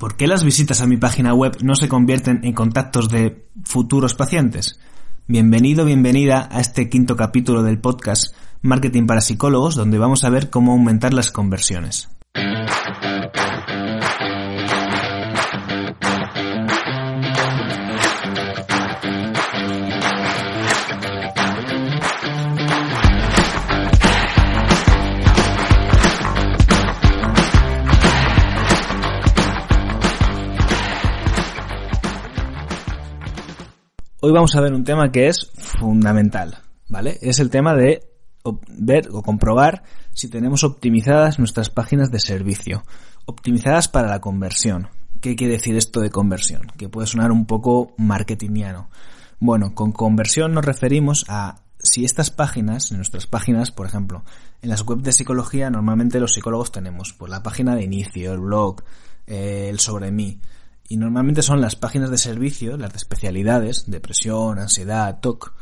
¿Por qué las visitas a mi página web no se convierten en contactos de futuros pacientes? Bienvenido, bienvenida a este quinto capítulo del podcast Marketing para Psicólogos, donde vamos a ver cómo aumentar las conversiones. Hoy vamos a ver un tema que es fundamental, ¿vale? Es el tema de ver o comprobar si tenemos optimizadas nuestras páginas de servicio, optimizadas para la conversión. ¿Qué quiere decir esto de conversión? Que puede sonar un poco marketingiano. Bueno, con conversión nos referimos a si estas páginas, nuestras páginas, por ejemplo, en las webs de psicología normalmente los psicólogos tenemos pues la página de inicio, el blog, eh, el sobre mí, y normalmente son las páginas de servicio, las de especialidades, depresión, ansiedad, TOC,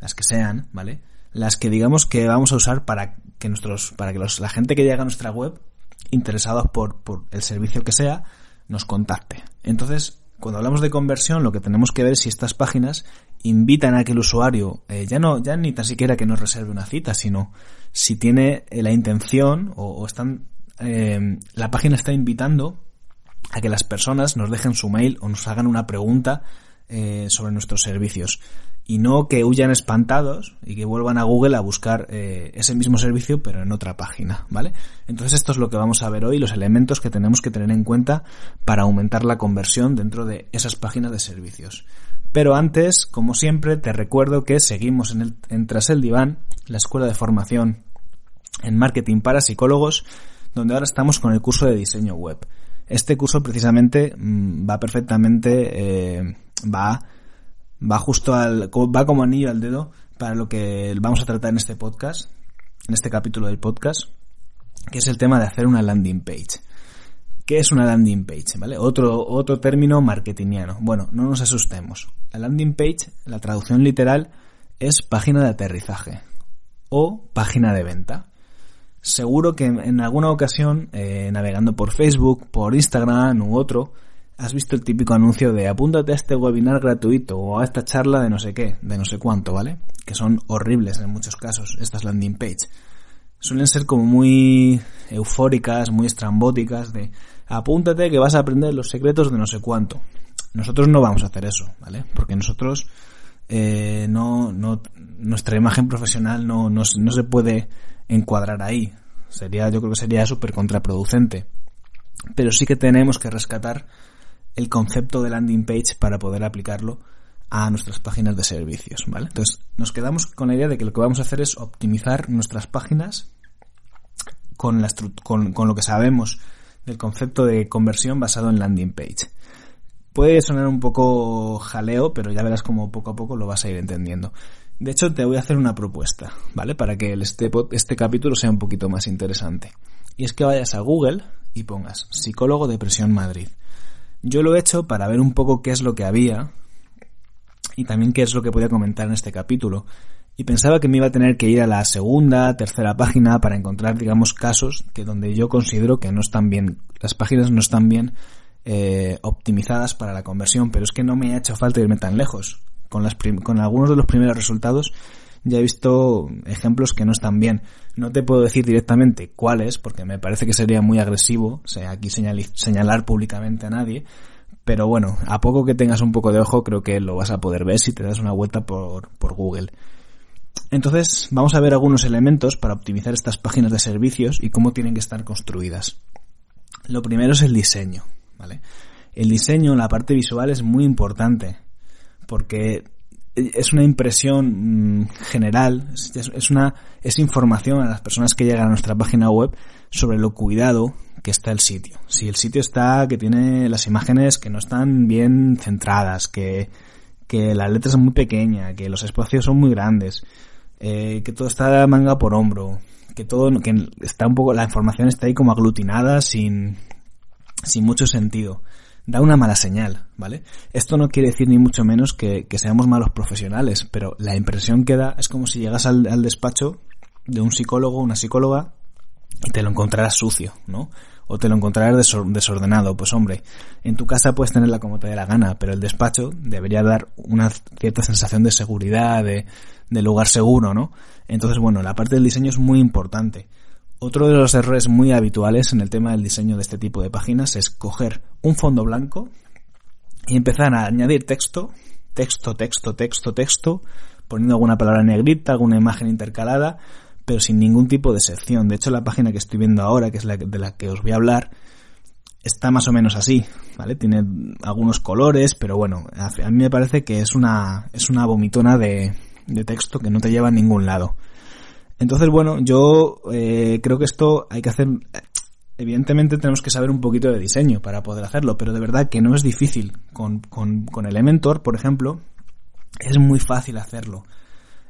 las que sean, ¿vale? Las que digamos que vamos a usar para que nuestros, para que los, la gente que llega a nuestra web, interesados por, por el servicio que sea, nos contacte. Entonces, cuando hablamos de conversión, lo que tenemos que ver es si estas páginas invitan a que el usuario, eh, ya no, ya ni tan siquiera que nos reserve una cita, sino si tiene la intención o, están, eh, la página está invitando a que las personas nos dejen su mail o nos hagan una pregunta eh, sobre nuestros servicios y no que huyan espantados y que vuelvan a Google a buscar eh, ese mismo servicio pero en otra página, ¿vale? Entonces esto es lo que vamos a ver hoy, los elementos que tenemos que tener en cuenta para aumentar la conversión dentro de esas páginas de servicios. Pero antes, como siempre, te recuerdo que seguimos en, el, en Tras el Diván, la escuela de formación en marketing para psicólogos, donde ahora estamos con el curso de diseño web. Este curso precisamente mm, va perfectamente, eh, va, va justo al, va como anillo al dedo para lo que vamos a tratar en este podcast, en este capítulo del podcast, que es el tema de hacer una landing page. ¿Qué es una landing page? ¿Vale? Otro, otro término marketingiano. Bueno, no nos asustemos. La landing page, la traducción literal, es página de aterrizaje o página de venta seguro que en alguna ocasión, eh, navegando por Facebook, por Instagram u otro, has visto el típico anuncio de apúntate a este webinar gratuito o a esta charla de no sé qué, de no sé cuánto, ¿vale? Que son horribles en muchos casos, estas landing page. Suelen ser como muy eufóricas, muy estrambóticas, de apúntate que vas a aprender los secretos de no sé cuánto. Nosotros no vamos a hacer eso, ¿vale? Porque nosotros eh, no, no, nuestra imagen profesional no, no, no se puede encuadrar ahí. Sería, yo creo que sería súper contraproducente. Pero sí que tenemos que rescatar el concepto de landing page para poder aplicarlo a nuestras páginas de servicios, ¿vale? Entonces, nos quedamos con la idea de que lo que vamos a hacer es optimizar nuestras páginas con, la con, con lo que sabemos del concepto de conversión basado en landing page. Puede sonar un poco jaleo, pero ya verás como poco a poco lo vas a ir entendiendo. De hecho, te voy a hacer una propuesta, ¿vale? Para que este, este capítulo sea un poquito más interesante. Y es que vayas a Google y pongas psicólogo depresión Madrid. Yo lo he hecho para ver un poco qué es lo que había y también qué es lo que podía comentar en este capítulo. Y pensaba que me iba a tener que ir a la segunda, tercera página para encontrar, digamos, casos que donde yo considero que no están bien, las páginas no están bien eh, optimizadas para la conversión, pero es que no me ha hecho falta irme tan lejos con, algunos de los primeros resultados ya he visto ejemplos que no están bien. No te puedo decir directamente cuáles, porque me parece que sería muy agresivo, sea, aquí señalar públicamente a nadie, pero bueno, a poco que tengas un poco de ojo, creo que lo vas a poder ver si te das una vuelta por, Google. Entonces, vamos a ver algunos elementos para optimizar estas páginas de servicios y cómo tienen que estar construidas. Lo primero es el diseño. El diseño, la parte visual es muy importante porque es una impresión mm, general, es una es información a las personas que llegan a nuestra página web sobre lo cuidado que está el sitio. Si el sitio está que tiene las imágenes que no están bien centradas, que que la letra es muy pequeña, que los espacios son muy grandes, eh, que todo está manga por hombro, que todo que está un poco la información está ahí como aglutinada sin sin mucho sentido da una mala señal, ¿vale? Esto no quiere decir ni mucho menos que, seamos malos profesionales, pero la impresión que da es como si llegas al, despacho de un psicólogo una psicóloga y te lo encontraras sucio, ¿no? o te lo encontrarás desordenado. Pues hombre, en tu casa puedes tenerla como te dé la gana, pero el despacho debería dar una cierta sensación de seguridad, de, de lugar seguro, ¿no? Entonces, bueno, la parte del diseño es muy importante. Otro de los errores muy habituales en el tema del diseño de este tipo de páginas es coger un fondo blanco y empezar a añadir texto, texto, texto, texto, texto, poniendo alguna palabra negrita, alguna imagen intercalada, pero sin ningún tipo de sección. De hecho, la página que estoy viendo ahora, que es la de la que os voy a hablar, está más o menos así, ¿vale? Tiene algunos colores, pero bueno, a mí me parece que es una, es una vomitona de, de texto que no te lleva a ningún lado. Entonces, bueno, yo eh, creo que esto hay que hacer... Evidentemente tenemos que saber un poquito de diseño para poder hacerlo, pero de verdad que no es difícil. Con, con, con Elementor, por ejemplo, es muy fácil hacerlo.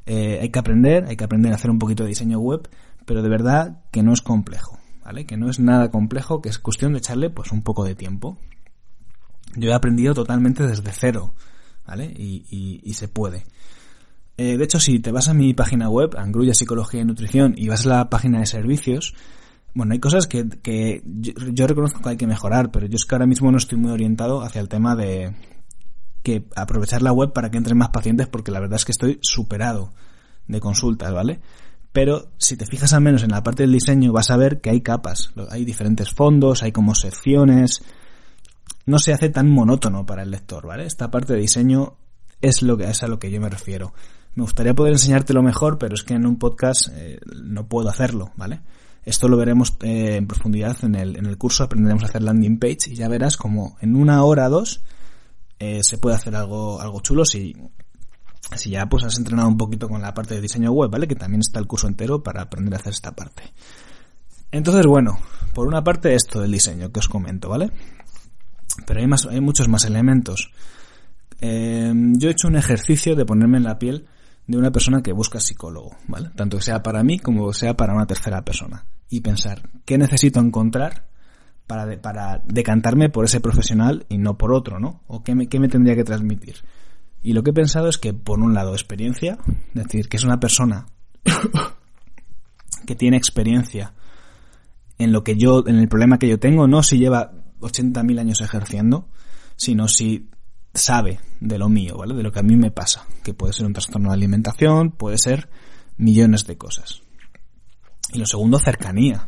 Eh, hay que aprender, hay que aprender a hacer un poquito de diseño web, pero de verdad que no es complejo, ¿vale? Que no es nada complejo, que es cuestión de echarle pues un poco de tiempo. Yo he aprendido totalmente desde cero, ¿vale? Y, y, se puede. Eh, de hecho, si te vas a mi página web, Angrulla Psicología y Nutrición, y vas a la página de servicios, bueno, hay cosas que, que yo, yo, reconozco que hay que mejorar, pero yo es que ahora mismo no estoy muy orientado hacia el tema de, que aprovechar la web para que entren más pacientes porque la verdad es que estoy superado de consultas, ¿vale? Pero si te fijas al menos en la parte del diseño vas a ver que hay capas, hay diferentes fondos, hay como secciones, no se hace tan monótono para el lector, ¿vale? Esta parte de diseño es lo que es a lo que yo me refiero. Me gustaría poder enseñártelo mejor, pero es que en un podcast eh, no puedo hacerlo, ¿vale? Esto lo veremos eh, en profundidad en el, en el curso, aprenderemos a hacer landing page y ya verás como en una hora o dos eh, se puede hacer algo, algo chulo si, si ya pues has entrenado un poquito con la parte de diseño web, ¿vale? Que también está el curso entero para aprender a hacer esta parte. Entonces, bueno, por una parte esto del diseño que os comento, ¿vale? Pero hay más, hay muchos más elementos. Yo he hecho un ejercicio de ponerme en la piel de una persona que busca psicólogo, ¿vale? Tanto sea para mí como sea para una tercera persona. Y pensar, ¿qué necesito encontrar para, para decantarme por ese profesional y no por otro, ¿no? ¿O qué me, qué me tendría que transmitir? Y lo que he pensado es que, por un lado, experiencia, es decir, que es una persona que tiene experiencia en lo que yo, en el problema que yo tengo, no si lleva 80.000 años ejerciendo, sino si sabe de lo mío, ¿vale? De lo que a mí me pasa, que puede ser un trastorno de alimentación, puede ser millones de cosas. Y lo segundo, cercanía,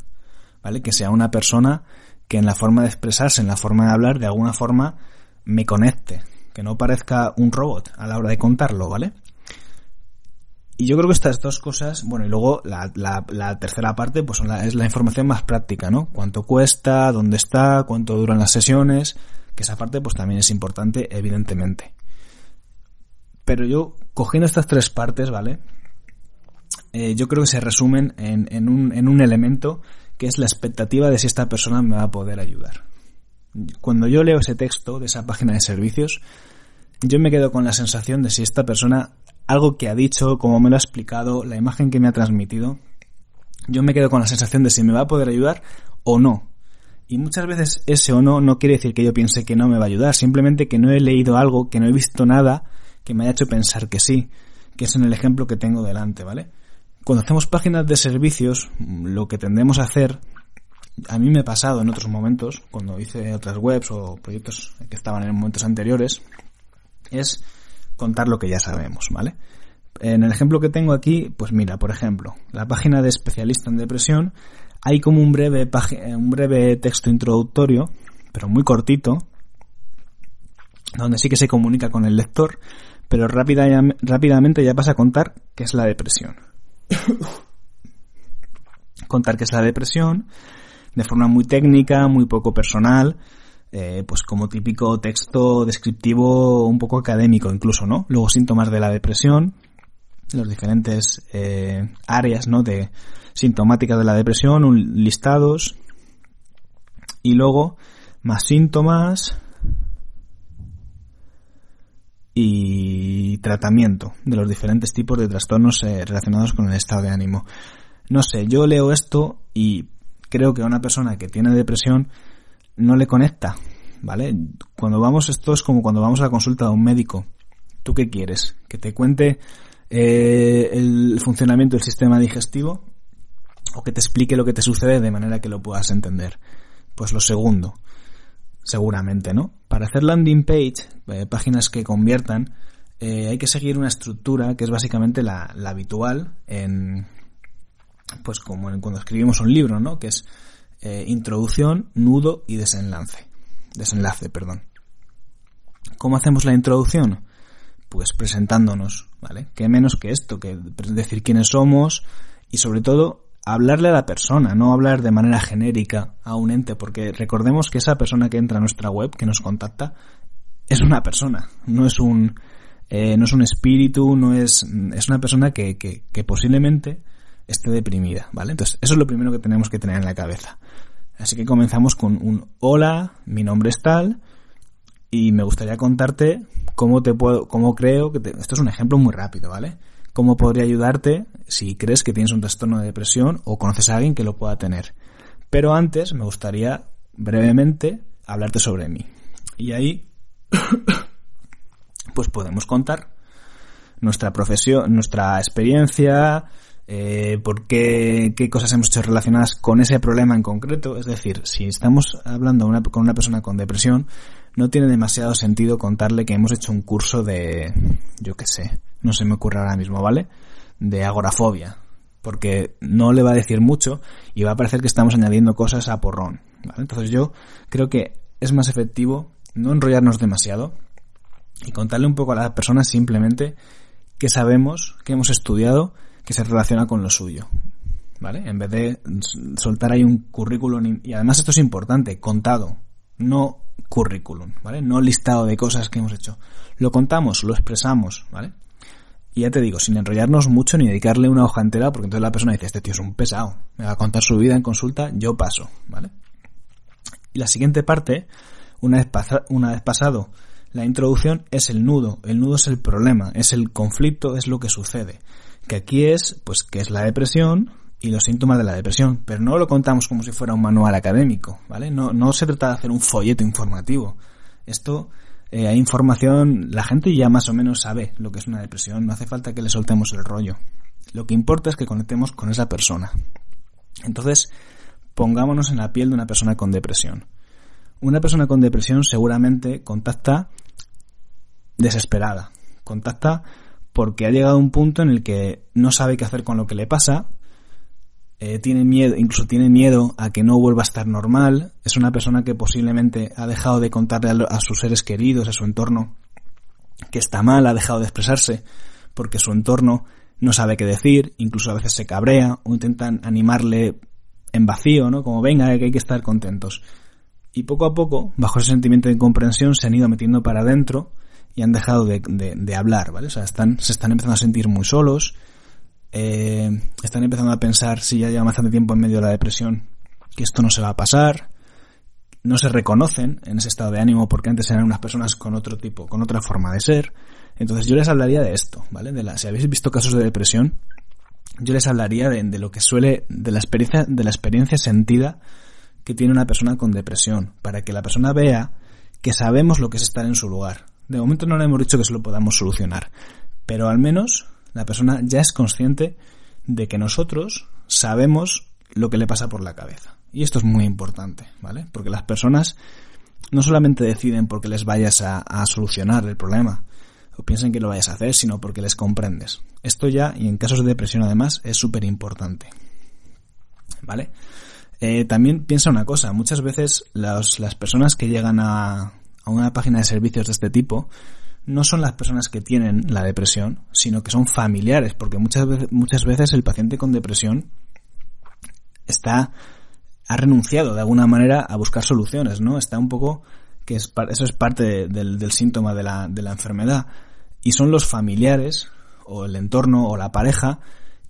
¿vale? Que sea una persona que en la forma de expresarse, en la forma de hablar, de alguna forma me conecte, que no parezca un robot a la hora de contarlo, ¿vale? Y yo creo que estas dos cosas, bueno, y luego la, la, tercera parte, pues es la información más práctica, ¿no? Cuánto cuesta, dónde está, cuánto duran las sesiones, que esa parte pues también es importante, evidentemente. Pero yo, cogiendo estas tres partes, ¿vale? Eh, yo creo que se resumen en, en, un, en un elemento que es la expectativa de si esta persona me va a poder ayudar. Cuando yo leo ese texto de esa página de servicios, yo me quedo con la sensación de si esta persona, algo que ha dicho, como me lo ha explicado, la imagen que me ha transmitido, yo me quedo con la sensación de si me va a poder ayudar o no. Y muchas veces ese o no no quiere decir que yo piense que no me va a ayudar, simplemente que no he leído algo, que no he visto nada que me haya hecho pensar que sí, que es en el ejemplo que tengo delante, ¿vale? Cuando hacemos páginas de servicios, lo que tendemos a hacer, a mí me ha pasado en otros momentos, cuando hice otras webs o proyectos que estaban en momentos anteriores, es contar lo que ya sabemos, ¿vale? En el ejemplo que tengo aquí, pues mira, por ejemplo, la página de especialista en depresión, hay como un breve, un breve texto introductorio, pero muy cortito, donde sí que se comunica con el lector, pero rápida, rápidamente ya pasa a contar qué es la depresión. Contar que es la depresión, de forma muy técnica, muy poco personal, eh, pues como típico texto descriptivo un poco académico incluso, ¿no? Luego síntomas de la depresión, los diferentes eh, áreas, ¿no? De sintomáticas de la depresión, un, listados, y luego más síntomas, y tratamiento de los diferentes tipos de trastornos eh, relacionados con el estado de ánimo. No sé, yo leo esto y creo que a una persona que tiene depresión no le conecta, ¿vale? Cuando vamos, esto es como cuando vamos a la consulta de un médico. ¿Tú qué quieres? ¿Que te cuente eh, el funcionamiento del sistema digestivo? ¿O que te explique lo que te sucede de manera que lo puedas entender? Pues lo segundo, seguramente, ¿no? Para hacer landing page, eh, páginas que conviertan, eh, hay que seguir una estructura que es básicamente la, habitual en, pues como en cuando escribimos un libro, ¿no? Que es eh, introducción, nudo y desenlace. Desenlace, perdón. ¿Cómo hacemos la introducción? Pues presentándonos, ¿vale? ¿Qué menos que esto? Que decir quiénes somos y sobre todo hablarle a la persona, no hablar de manera genérica a un ente, porque recordemos que esa persona que entra a nuestra web, que nos contacta, es una persona, no es un, eh, no es un espíritu, no es, es una persona que, que, que posiblemente esté deprimida, ¿vale? Entonces, eso es lo primero que tenemos que tener en la cabeza. Así que comenzamos con un hola, mi nombre es tal, y me gustaría contarte cómo te puedo, cómo creo que esto es un ejemplo muy rápido, ¿vale? Cómo podría ayudarte si crees que tienes un trastorno de depresión o conoces a alguien que lo pueda tener. Pero antes me gustaría brevemente hablarte sobre mí. Y ahí, pues podemos contar nuestra profesión, nuestra experiencia, eh, por qué, qué cosas hemos hecho relacionadas con ese problema en concreto. Es decir, si estamos hablando con una persona con depresión, no tiene demasiado sentido contarle que hemos hecho un curso de, yo qué sé, no se me ocurre ahora mismo, ¿vale? De agorafobia. Porque no le va a decir mucho y va a parecer que estamos añadiendo cosas a porrón. ¿vale? Entonces yo creo que es más efectivo no enrollarnos demasiado y contarle un poco a la persona simplemente que sabemos, que hemos estudiado, que se relaciona con lo suyo. ¿Vale? En vez de soltar ahí un currículum, y además esto es importante, contado, no currículum, ¿vale? No listado de cosas que hemos hecho. Lo contamos, lo expresamos, ¿vale? Y ya te digo, sin enrollarnos mucho ni dedicarle una hoja entera, porque entonces la persona dice, este tío es un pesado, me va a contar su vida en consulta, yo paso, ¿vale? Y la siguiente parte, una vez, una vez pasado la introducción, es el nudo. El nudo es el problema, es el conflicto, es lo que sucede. Que aquí es, pues, que es la depresión, y los síntomas de la depresión, pero no lo contamos como si fuera un manual académico, ¿vale? No, no se trata de hacer un folleto informativo. Esto, eh, hay información, la gente ya más o menos sabe lo que es una depresión, no hace falta que le soltemos el rollo. Lo que importa es que conectemos con esa persona. Entonces, pongámonos en la piel de una persona con depresión. Una persona con depresión seguramente contacta desesperada, contacta porque ha llegado a un punto en el que no sabe qué hacer con lo que le pasa, eh, tiene miedo, incluso tiene miedo a que no vuelva a estar normal, es una persona que posiblemente ha dejado de contarle a, sus seres queridos, a su entorno, que está mal, ha dejado de expresarse, porque su entorno no sabe qué decir, incluso a veces se cabrea o intentan animarle en vacío, ¿no? Como venga, que hay que estar contentos. Y poco a poco, bajo ese sentimiento de incomprensión, se han ido metiendo para adentro y han dejado de, de hablar, ¿vale? O sea, están, se están empezando a sentir muy solos, eh, están empezando a pensar, si ya llevan bastante tiempo en medio de la depresión, que esto no se va a pasar, no se reconocen en ese estado de ánimo porque antes eran unas personas con otro tipo, con otra forma de ser. Entonces yo les hablaría de esto, ¿vale? De la, si habéis visto casos de depresión, yo les hablaría de, de, lo que suele, de la experiencia, de la experiencia sentida que tiene una persona con depresión, para que la persona vea que sabemos lo que es estar en su lugar. De momento no le hemos dicho que se lo podamos solucionar, pero al menos la persona ya es consciente de que nosotros sabemos lo que le pasa por la cabeza. Y esto es muy importante, ¿vale? Porque las personas no solamente deciden porque les vayas a, solucionar el problema o piensen que lo vayas a hacer, sino porque les comprendes. Esto ya, y en casos de depresión además, es súper importante. ¿Vale? Eh, también piensa una cosa, muchas veces las, las personas que llegan a, a una página de servicios de este tipo no son las personas que tienen la depresión, sino que son familiares, porque muchas veces, muchas veces el paciente con depresión está, ha renunciado de alguna manera a buscar soluciones, ¿no? Está un poco, que es, eso es parte del, del, síntoma de la, de la enfermedad. Y son los familiares, o el entorno, o la pareja,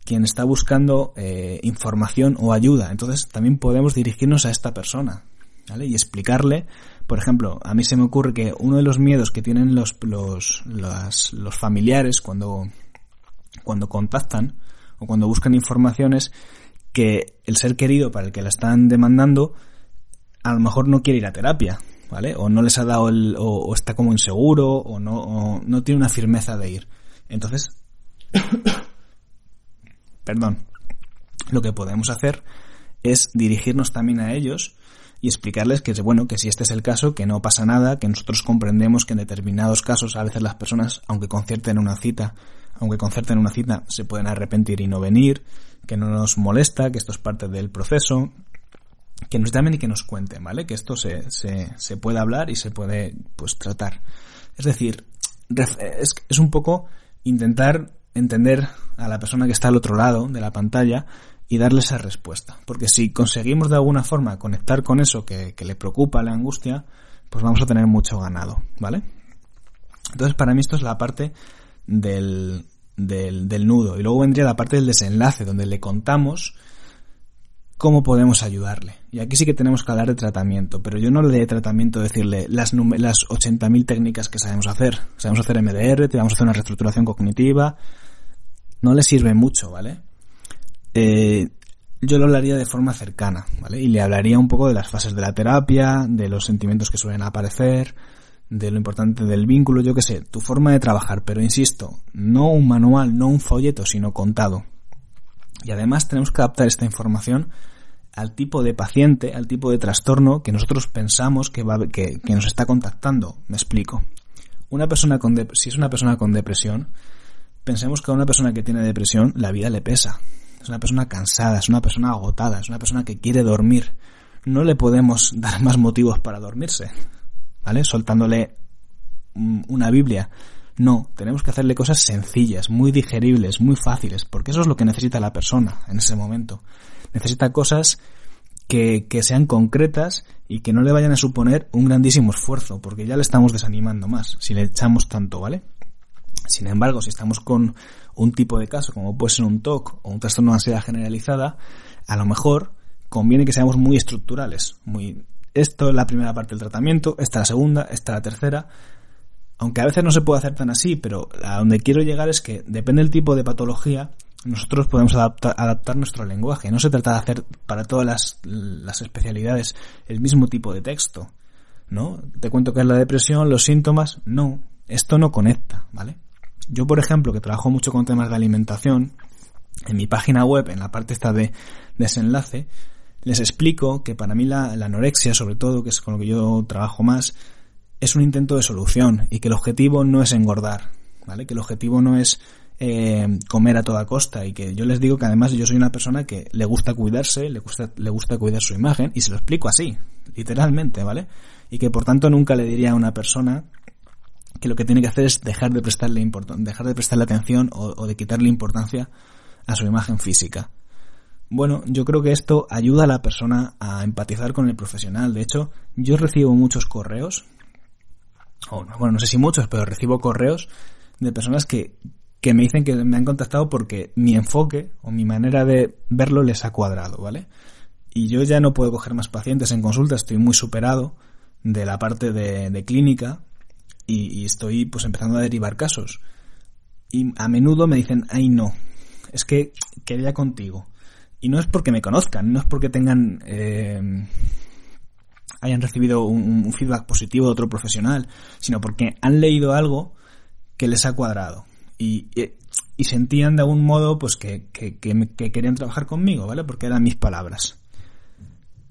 quien está buscando eh, información o ayuda. Entonces también podemos dirigirnos a esta persona, ¿vale? Y explicarle por ejemplo, a mí se me ocurre que uno de los miedos que tienen los, los, los familiares cuando, cuando contactan o cuando buscan informaciones que el ser querido para el que la están demandando a lo mejor no quiere ir a terapia, ¿vale? O no les ha dado el, o, está como inseguro, o no, o no tiene una firmeza de ir. Entonces, perdón, lo que podemos hacer es dirigirnos también a ellos y explicarles que bueno, que si este es el caso, que no pasa nada, que nosotros comprendemos que en determinados casos a veces las personas, aunque concierten una cita, aunque concerten una cita, se pueden arrepentir y no venir, que no nos molesta, que esto es parte del proceso, que nos llamen y que nos cuenten, ¿vale? Que esto se, se, se puede hablar y se puede, pues, tratar. Es decir, es, es un poco intentar entender a la persona que está al otro lado de la pantalla y darle esa respuesta. Porque si conseguimos de alguna forma conectar con eso que, le preocupa, la angustia, pues vamos a tener mucho ganado, ¿vale? Entonces para mí esto es la parte del, del, del nudo. Y luego vendría la parte del desenlace, donde le contamos cómo podemos ayudarle. Y aquí sí que tenemos que hablar de tratamiento, pero yo no le de tratamiento decirle las, las 80.000 técnicas que sabemos hacer. Sabemos hacer MDR, te vamos a hacer una reestructuración cognitiva. No le sirve mucho, ¿vale? Eh, yo lo hablaría de forma cercana, ¿vale? Y le hablaría un poco de las fases de la terapia, de los sentimientos que suelen aparecer, de lo importante del vínculo, yo qué sé, tu forma de trabajar, pero insisto, no un manual, no un folleto, sino contado. Y además tenemos que adaptar esta información al tipo de paciente, al tipo de trastorno que nosotros pensamos que, va, que, nos está contactando. Me explico. Una persona con si es una persona con depresión, pensemos que a una persona que tiene depresión la vida le pesa es una persona cansada, es una persona agotada, es una persona que quiere dormir. No le podemos dar más motivos para dormirse, ¿vale? Soltándole una Biblia. No, tenemos que hacerle cosas sencillas, muy digeribles, muy fáciles, porque eso es lo que necesita la persona en ese momento. Necesita cosas que, que, sean concretas y que no le vayan a suponer un grandísimo esfuerzo, porque ya le estamos desanimando más si le echamos tanto, ¿vale? Sin embargo, si estamos con un tipo de caso, como puede ser un TOC o un trastorno de ansiedad generalizada, a lo mejor conviene que seamos muy estructurales. Esto es la primera parte del tratamiento, esta la segunda, esta la tercera. Aunque a veces no se puede hacer tan así, pero a donde quiero llegar es que depende del tipo de patología, nosotros podemos adaptar, adaptar nuestro lenguaje. No se trata de hacer para todas las, las especialidades el mismo tipo de texto. ¿No? Te cuento que es la depresión, los síntomas. No, esto no conecta, ¿vale? Yo, por ejemplo, que trabajo mucho con temas de alimentación, en mi página web, en la parte esta de desenlace, les explico que para mí la, anorexia, sobre todo, que es con lo que yo trabajo más, es un intento de solución y que el objetivo no es engordar, ¿vale? Que el objetivo no es eh, comer a toda costa y que yo les digo que además yo soy una persona que le gusta cuidarse, le gusta, le gusta cuidar su imagen y se lo explico así, literalmente, ¿vale? Y que por tanto nunca le diría a una persona que lo que tiene que hacer es dejar de prestarle dejar de prestarle atención o, de quitarle importancia a su imagen física. Bueno, yo creo que esto ayuda a la persona a empatizar con el profesional. De hecho, yo recibo muchos correos, o bueno, no sé si muchos, pero recibo correos de personas que, que me dicen que me han contactado porque mi enfoque o mi manera de verlo les ha cuadrado, ¿vale? Y yo ya no puedo coger más pacientes en consulta, estoy muy superado de la parte de, de clínica y, estoy pues empezando a derivar casos. Y a menudo me dicen, ay no, es que quería contigo. Y no es porque me conozcan, no es porque tengan, eh, hayan recibido un, feedback positivo de otro profesional, sino porque han leído algo que les ha cuadrado. Y, y, sentían de algún modo pues que, que, que, querían trabajar conmigo, ¿vale? Porque eran mis palabras.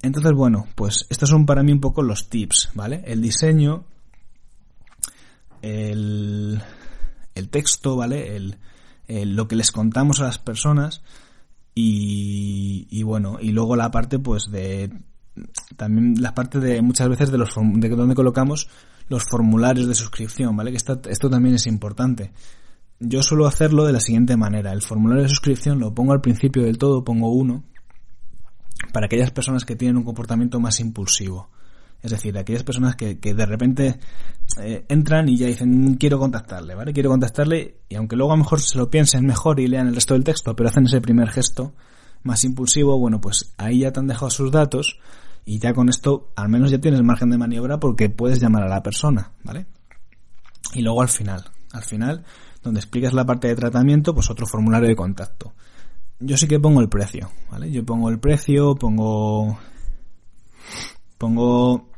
Entonces, bueno, pues estos son para mí un poco los tips, ¿vale? El diseño el, el texto, ¿vale? El, lo que les contamos a las personas y, y bueno, y luego la parte pues de también la parte de muchas veces de los de donde colocamos los formularios de suscripción, ¿vale? Que esto, esto también es importante. Yo suelo hacerlo de la siguiente manera. El formulario de suscripción lo pongo al principio del todo, pongo uno, para aquellas personas que tienen un comportamiento más impulsivo. Es decir, aquellas personas que, que de repente eh, entran y ya dicen, quiero contactarle, ¿vale? Quiero contactarle y aunque luego a lo mejor se lo piensen mejor y lean el resto del texto, pero hacen ese primer gesto más impulsivo, bueno, pues ahí ya te han dejado sus datos y ya con esto al menos ya tienes margen de maniobra porque puedes llamar a la persona, ¿vale? Y luego al final, al final, donde explicas la parte de tratamiento, pues otro formulario de contacto. Yo sí que pongo el precio, ¿vale? Yo pongo el precio, pongo pongo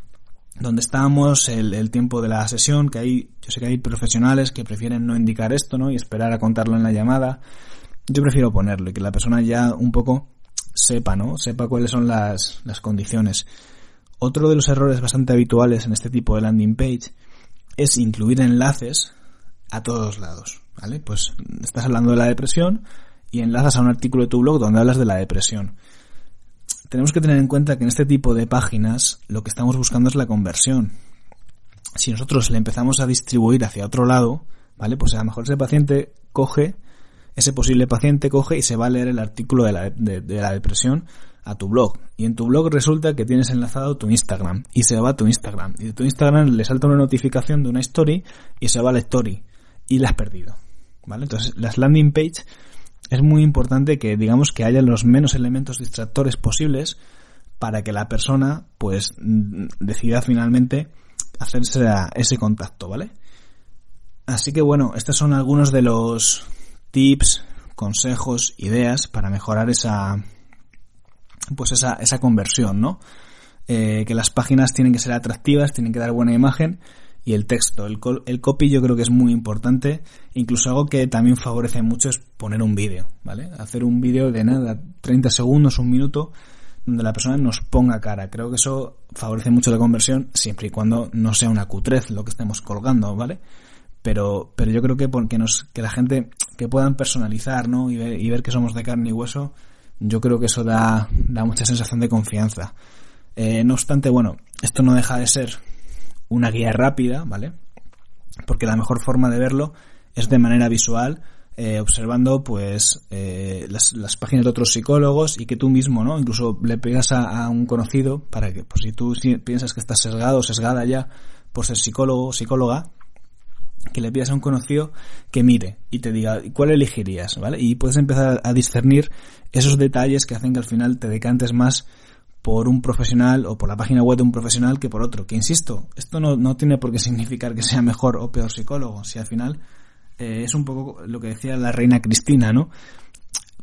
donde estamos, el, tiempo de la sesión, que hay, yo sé que hay profesionales que prefieren no indicar esto, ¿no? Y esperar a contarlo en la llamada. Yo prefiero ponerlo y que la persona ya un poco sepa, ¿no? Sepa cuáles son las, las condiciones. Otro de los errores bastante habituales en este tipo de landing page es incluir enlaces a todos lados, ¿vale? Pues estás hablando de la depresión y enlazas a un artículo de tu blog donde hablas de la depresión. Tenemos que tener en cuenta que en este tipo de páginas lo que estamos buscando es la conversión. Si nosotros le empezamos a distribuir hacia otro lado, ¿vale? Pues a lo mejor ese paciente coge, ese posible paciente coge y se va a leer el artículo de la, de, la depresión a tu blog. Y en tu blog resulta que tienes enlazado tu Instagram. Y se va a tu Instagram. Y de tu Instagram le salta una notificación de una story y se va a la story. Y la has perdido. ¿Vale? Entonces las landing page es muy importante que digamos que haya los menos elementos distractores posibles para que la persona pues decida finalmente hacerse ese contacto, ¿vale? Así que bueno, estos son algunos de los tips, consejos, ideas para mejorar esa pues esa, esa conversión, ¿no? Eh, que las páginas tienen que ser atractivas, tienen que dar buena imagen y el texto. El, el copy yo creo que es muy importante. Incluso algo que también favorece mucho es poner un vídeo, ¿vale? Hacer un vídeo de nada, 30 segundos, un minuto, donde la persona nos ponga cara. Creo que eso favorece mucho la conversión siempre y cuando no sea una cutrez lo que estemos colgando, ¿vale? Pero, pero yo creo que porque nos, que la gente, que puedan personalizar, ¿no? Y ver, y ver que somos de carne y hueso, yo creo que eso da, da mucha sensación de confianza. Eh, no obstante, bueno, esto no deja de ser una guía rápida, ¿vale? Porque la mejor forma de verlo es de manera visual, eh, observando pues eh, las, las, páginas de otros psicólogos y que tú mismo, ¿no? Incluso le pegas a, un conocido para que, pues si tú piensas que estás sesgado o sesgada ya por ser psicólogo o psicóloga, que le pidas a un conocido que mire y te diga cuál elegirías, ¿vale? Y puedes empezar a discernir esos detalles que hacen que al final te decantes más por un profesional o por la página web de un profesional que por otro. Que insisto, esto no, no tiene por qué significar que sea mejor o peor psicólogo. Si al final eh, es un poco lo que decía la reina Cristina, ¿no?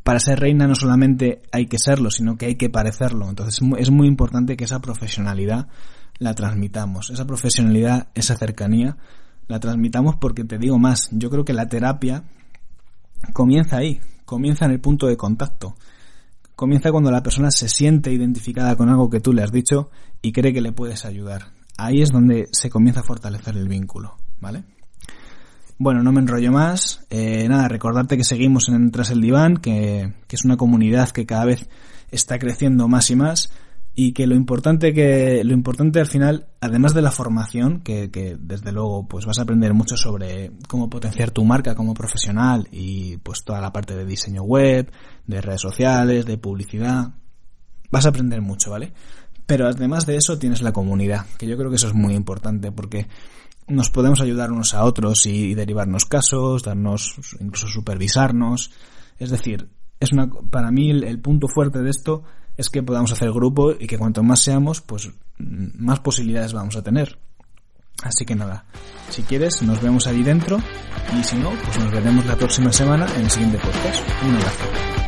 Para ser reina no solamente hay que serlo, sino que hay que parecerlo. Entonces es muy importante que esa profesionalidad la transmitamos. Esa profesionalidad, esa cercanía, la transmitamos porque te digo más. Yo creo que la terapia comienza ahí, comienza en el punto de contacto comienza cuando la persona se siente identificada con algo que tú le has dicho y cree que le puedes ayudar. Ahí es donde se comienza a fortalecer el vínculo, ¿vale? Bueno, no me enrollo más. Eh, nada, recordarte que seguimos en Tras el Diván, que, que es una comunidad que cada vez está creciendo más y más y que lo importante que lo importante al final además de la formación que, que, desde luego pues vas a aprender mucho sobre cómo potenciar tu marca como profesional y pues toda la parte de diseño web de redes sociales de publicidad vas a aprender mucho vale pero además de eso tienes la comunidad que yo creo que eso es muy importante porque nos podemos ayudar unos a otros y, derivarnos casos darnos incluso supervisarnos. Es decir es una para mí el punto fuerte de esto es que podamos hacer grupo y que cuanto más seamos, pues más posibilidades vamos a tener. Así que nada, si quieres nos vemos allí dentro y si no, pues nos veremos la próxima semana en el siguiente podcast. Un abrazo.